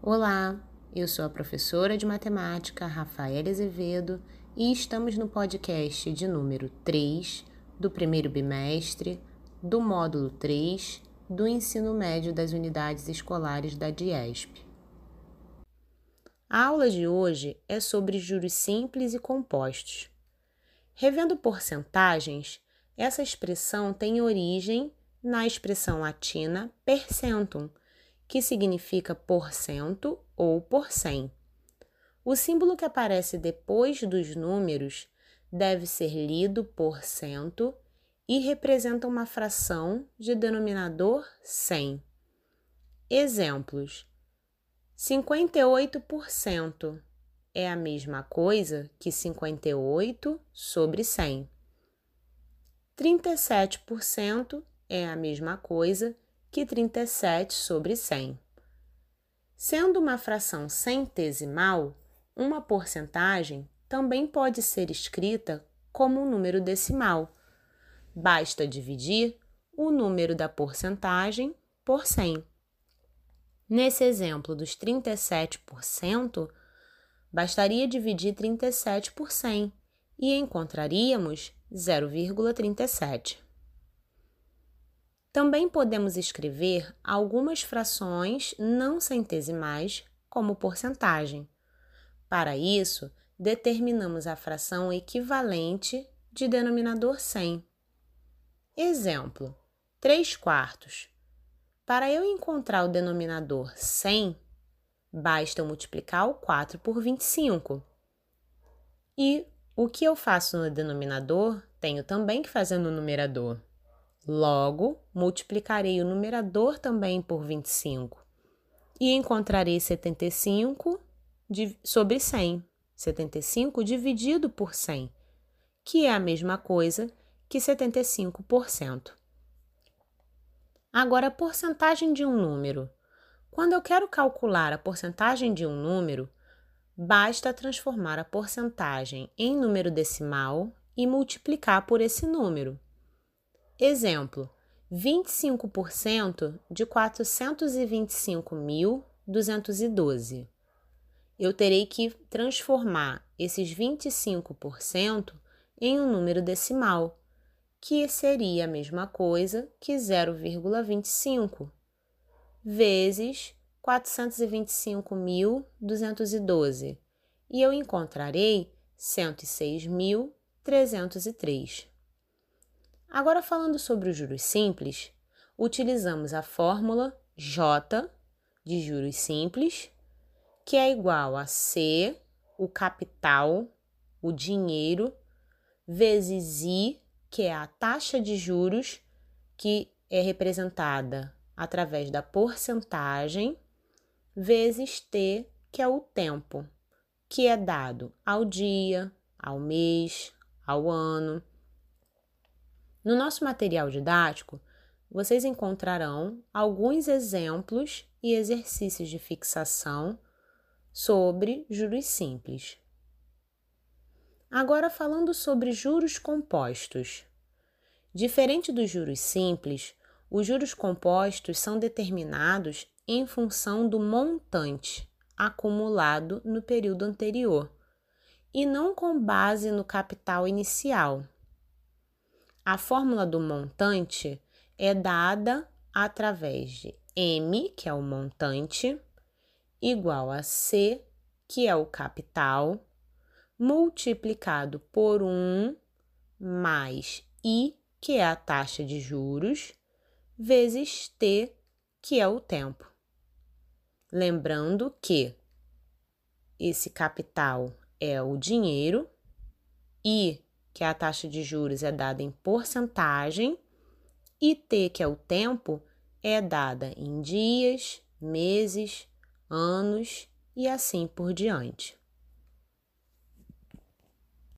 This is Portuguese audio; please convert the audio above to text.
Olá, eu sou a professora de matemática Rafaela Azevedo e estamos no podcast de número 3 do primeiro bimestre do módulo 3 do ensino médio das unidades escolares da DIESP. A aula de hoje é sobre juros simples e compostos. Revendo porcentagens, essa expressão tem origem na expressão latina percentum, que significa porcento ou por cem. O símbolo que aparece depois dos números deve ser lido por cento e representa uma fração de denominador 100. Exemplos: 58% é a mesma coisa que 58 sobre 100. 37% é a mesma coisa que 37 sobre 100. Sendo uma fração centesimal, uma porcentagem também pode ser escrita como um número decimal. Basta dividir o número da porcentagem por 100. Nesse exemplo dos 37%, bastaria dividir 37 por 100 e encontraríamos 0,37. Também podemos escrever algumas frações não centesimais como porcentagem. Para isso, determinamos a fração equivalente de denominador 100. Exemplo: 3 quartos. Para eu encontrar o denominador 100, basta multiplicar o 4 por 25. E o que eu faço no denominador, tenho também que fazer no numerador. Logo, multiplicarei o numerador também por 25 e encontrarei 75 sobre 100. 75 dividido por 100, que é a mesma coisa que 75%. Agora, a porcentagem de um número. Quando eu quero calcular a porcentagem de um número, basta transformar a porcentagem em número decimal e multiplicar por esse número. Exemplo: 25% de 425.212. Eu terei que transformar esses 25% em um número decimal, que seria a mesma coisa que 0,25 vezes 425.212, e eu encontrarei 106.303. Agora, falando sobre os juros simples, utilizamos a fórmula J de juros simples, que é igual a C, o capital, o dinheiro, vezes I, que é a taxa de juros, que é representada através da porcentagem, vezes T, que é o tempo, que é dado ao dia, ao mês, ao ano. No nosso material didático, vocês encontrarão alguns exemplos e exercícios de fixação sobre juros simples. Agora, falando sobre juros compostos. Diferente dos juros simples, os juros compostos são determinados em função do montante acumulado no período anterior e não com base no capital inicial. A fórmula do montante é dada através de M, que é o montante, igual a C, que é o capital, multiplicado por 1 mais I, que é a taxa de juros, vezes T, que é o tempo. Lembrando que esse capital é o dinheiro, I que a taxa de juros, é dada em porcentagem, e T, que é o tempo, é dada em dias, meses, anos e assim por diante.